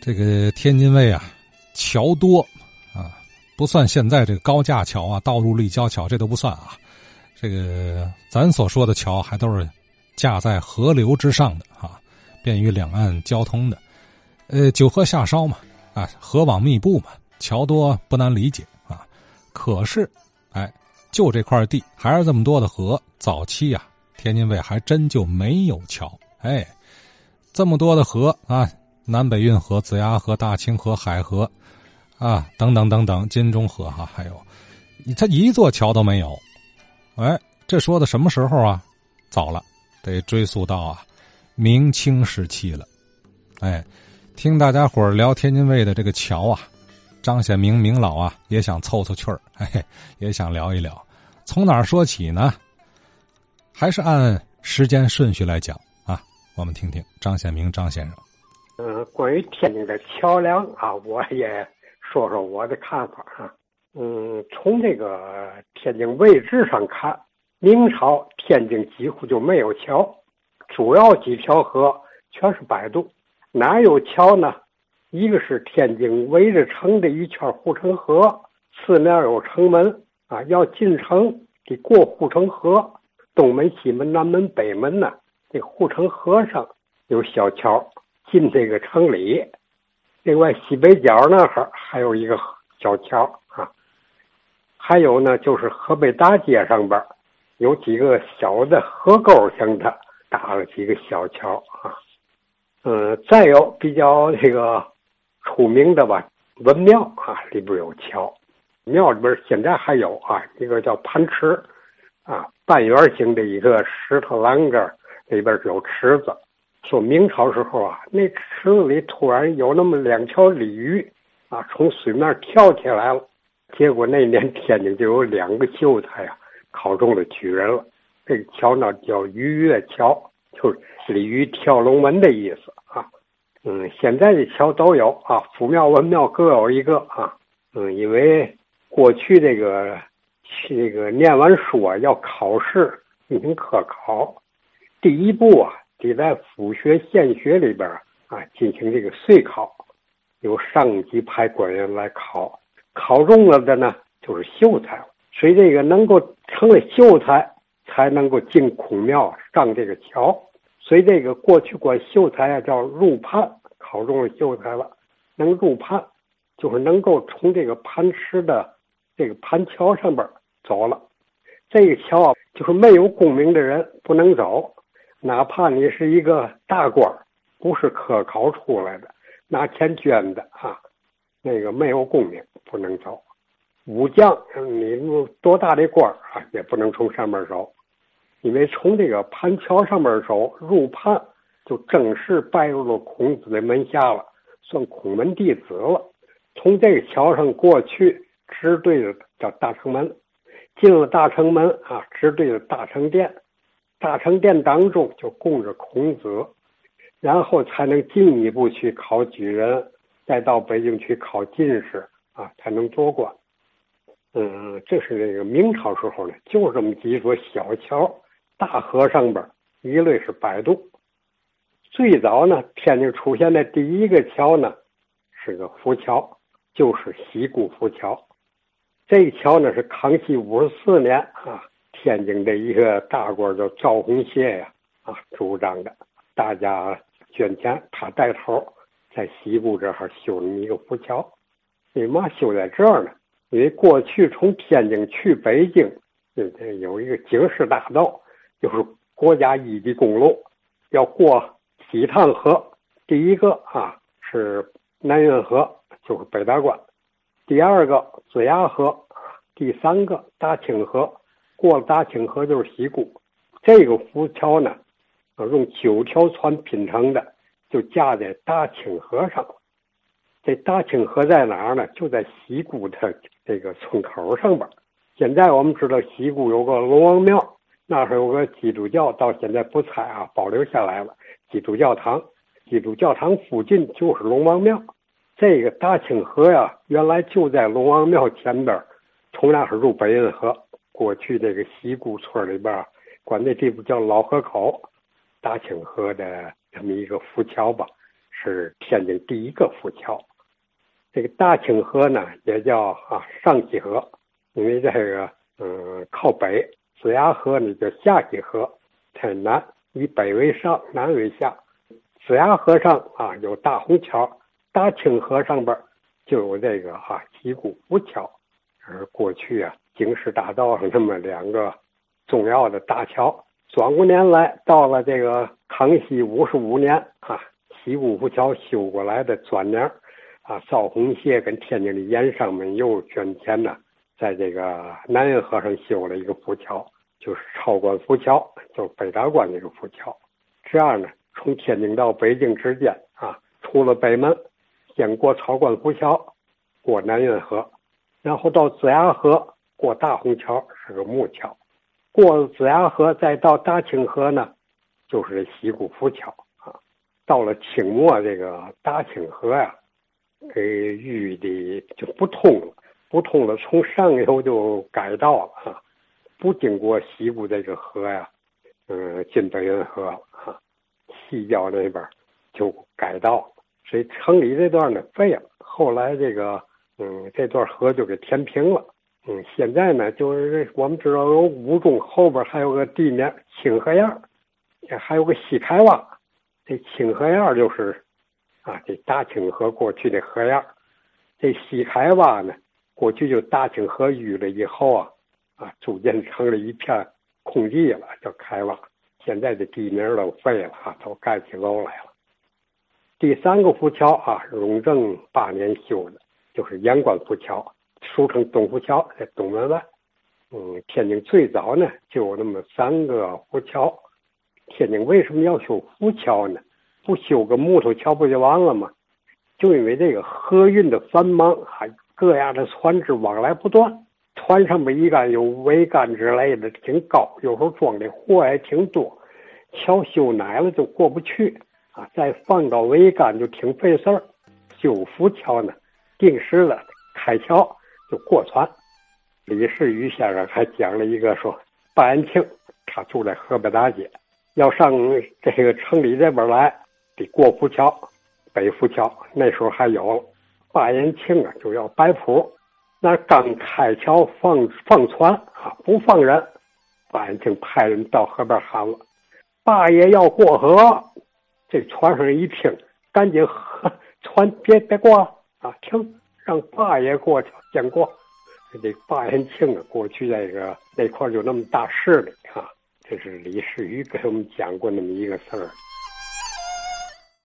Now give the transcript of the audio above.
这个天津卫啊，桥多啊，不算现在这个高架桥啊、道路立交桥，这都不算啊。这个咱所说的桥，还都是架在河流之上的啊，便于两岸交通的。呃，九河下梢嘛，啊，河网密布嘛，桥多不难理解啊。可是，哎，就这块地还是这么多的河，早期啊，天津卫还真就没有桥。哎，这么多的河啊。南北运河、子牙河、大清河、海河，啊，等等等等，金钟河哈，还有，他一座桥都没有。哎，这说的什么时候啊？早了，得追溯到啊，明清时期了。哎，听大家伙聊天津卫的这个桥啊，张显明明老啊也想凑凑趣儿，嘿，也想聊一聊。从哪儿说起呢？还是按时间顺序来讲啊？我们听听张显明张先生。嗯，关于天津的桥梁啊，我也说说我的看法啊。嗯，从这个天津位置上看，明朝天津几乎就没有桥，主要几条河全是摆渡。哪有桥呢？一个是天津围着城的一圈护城河，四面有城门啊，要进城得过护城河，东门、西门、南门、北门呢，这护城河上有小桥。进这个城里，另外西北角那儿还有一个小桥啊，还有呢就是河北大街上边有几个小的河沟型的搭了几个小桥啊，嗯，再有比较这个出名的吧，文庙啊里边有桥，庙里边现在还有啊一个叫盘池啊，半圆形的一个石头栏杆里边有池子。说明朝时候啊，那池子里突然有那么两条鲤鱼，啊，从水面跳起来了。结果那年天津就有两个秀才呀，考中了举人了。这个桥呢叫鱼跃桥，就是鲤鱼跳龙门的意思啊。嗯，现在的桥都有啊，府庙文庙各有一个啊。嗯，因为过去这个这个念完书啊要考试进行科考，第一步啊。得在府学、县学里边啊进行这个岁考，由上级派官员来考，考中了的呢就是秀才了。所以这个能够成为秀才，才能够进孔庙上这个桥。所以这个过去管秀才啊叫入判，考中了秀才了，能入判，就是能够从这个盘石的这个盘桥上边走了。这个桥啊就是没有功名的人不能走。哪怕你是一个大官不是科考出来的，拿钱捐的啊，那个没有功名不能走。武将，你多大的官啊，也不能从上面走，因为从这个盘桥上面走入盘，就正式拜入了孔子的门下了，算孔门弟子了。从这个桥上过去，直对着叫大城门，进了大城门啊，直对着大成殿。大成殿当中就供着孔子，然后才能进一步去考举人，再到北京去考进士啊，才能做官。嗯，这是这个明朝时候呢，就这么几座小桥，大河上边一类是摆渡。最早呢，天津出现的第一个桥呢，是个浮桥，就是西固浮桥。这个桥呢是康熙五十四年啊。天津的一个大官叫赵洪谢呀，啊，主张的，大家捐钱，他带头，在西部这哈修了一个浮桥。为嘛修在这儿呢？因为过去从天津去北京，有一个京师大道，就是国家一级公路，要过西塘河。第一个啊是南运河，就是北大关；第二个子牙河，第三个大清河。过了大清河就是西固，这个浮桥呢，用九条船拼成的，就架在大清河上。这大清河在哪儿呢？就在西固的这个村口上边。现在我们知道西固有个龙王庙，那时候有个基督教，到现在不拆啊，保留下来了。基督教堂，基督教堂附近就是龙王庙。这个大清河呀，原来就在龙王庙前边，从那是入北运河。过去这个西固村里边，管那地方叫老河口，大清河的这么一个浮桥吧，是天津第一个浮桥。这个大清河呢，也叫啊上溪河，因为这个嗯靠北，子牙河呢叫下溪河，在南，以北为上，南为下。子牙河上啊有大虹桥，大清河上边就有这个哈西固浮桥。而过去啊，京师大道上这么两个重要的大桥。转过年来，到了这个康熙五十五年啊，西固浮桥修过来的转年。啊，赵洪协跟天津的盐商们又捐钱呢，在这个南运河上修了一个浮桥，就是超关浮桥，就北大关那个浮桥。这样呢，从天津到北京之间啊，出了北门，先过超关浮桥，过南运河，然后到子牙河过大虹桥，是个木桥。过子牙河，再到大清河呢，就是西固浮桥啊。到了清末，这个大清河呀。给淤的就不通了，不通了，从上游就改道了啊，不经过西部这个河呀，嗯，进北运河了啊，西郊那边就改道，所以城里这段呢废了。后来这个嗯，这段河就给填平了。嗯，现在呢，就是我们知道有五中后边还有个地面清河沿儿，还有个西开洼，这清河沿儿就是。啊，这大清河过去的河沿儿这西开洼呢，过去就大清河淤了以后啊，啊，逐渐成了一片空地了，叫开洼。现在的地名都废了哈，都盖起楼来了。第三个浮桥啊，雍正八年修的，就是盐官浮桥，俗称东湖桥，在东门外。嗯，天津最早呢就有那么三个浮桥。天津为什么要修浮桥呢？不修个木头桥不就完了吗？就因为这个河运的繁忙，还各样的船只往来不断，船上面一杆有桅杆之类的，挺高，有时候装的货也挺多。桥修矮了就过不去啊，再放到桅杆就挺费事儿。修浮桥呢，定时的开桥就过船。李世玉先生还讲了一个说，巴延庆他住在河北大街，要上这个城里这边来。得过浮桥，北浮桥那时候还有，巴延庆啊就要摆谱，那刚开桥放放船啊不放人，巴延庆派人到河边喊了：“八爷要过河。”这船上人一听，赶紧河船别别过啊，停，让八爷过去先过。这八爷庆啊，过去那个那块有那么大势力啊，这是李世玉给我们讲过那么一个事儿。